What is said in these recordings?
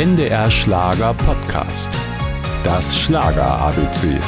NDR Schlager Podcast. Das Schlager ABC.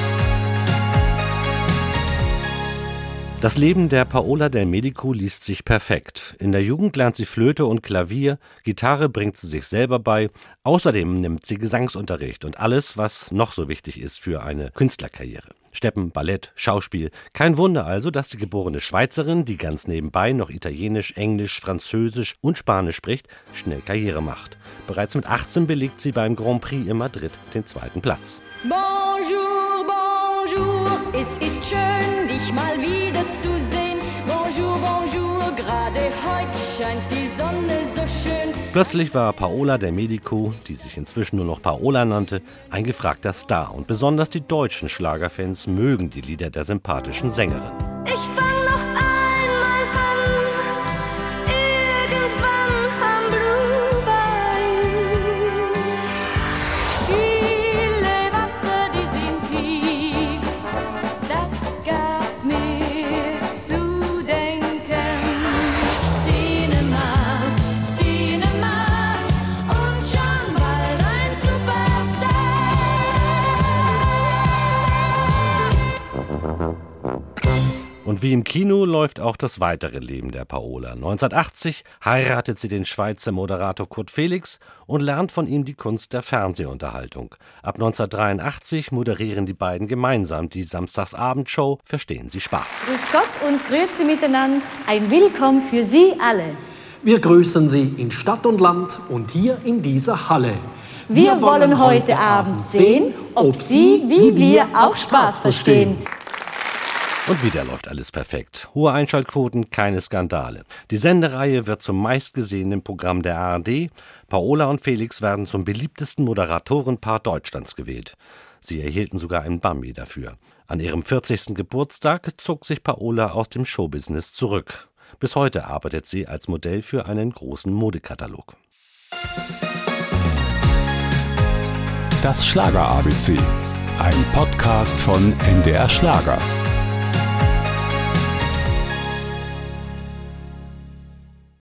Das Leben der Paola del Medico liest sich perfekt. In der Jugend lernt sie Flöte und Klavier, Gitarre bringt sie sich selber bei, außerdem nimmt sie Gesangsunterricht und alles, was noch so wichtig ist für eine Künstlerkarriere. Steppen, Ballett, Schauspiel. Kein Wunder also, dass die geborene Schweizerin, die ganz nebenbei noch Italienisch, Englisch, Französisch und Spanisch spricht, schnell Karriere macht. Bereits mit 18 belegt sie beim Grand Prix in Madrid den zweiten Platz. Bonjour, bonjour, es ist schön, dich mal wieder gerade heute scheint die Sonne so schön. Plötzlich war Paola del Medico, die sich inzwischen nur noch Paola nannte, ein gefragter Star und besonders die deutschen Schlagerfans mögen die Lieder der sympathischen Sängerin. Und wie im Kino läuft auch das weitere Leben der Paola. 1980 heiratet sie den Schweizer Moderator Kurt Felix und lernt von ihm die Kunst der Fernsehunterhaltung. Ab 1983 moderieren die beiden gemeinsam die Samstagsabendshow Verstehen Sie Spaß. Grüß Gott und grüezi miteinander. Ein Willkommen für Sie alle. Wir grüßen Sie in Stadt und Land und hier in dieser Halle. Wir, wollen heute Abend sehen, ob Sie, wie wir, auch Spaß verstehen. Und wieder läuft alles perfekt. Hohe Einschaltquoten, keine Skandale. Die Sendereihe wird zum meistgesehenen Programm der ARD. Paola und Felix werden zum beliebtesten Moderatorenpaar Deutschlands gewählt. Sie erhielten sogar einen Bambi dafür. An ihrem 40. Geburtstag zog sich Paola aus dem Showbusiness zurück. Bis heute arbeitet sie als Modell für einen großen Modekatalog. Das Schlager ABC. Ein Podcast von NDR Schlager.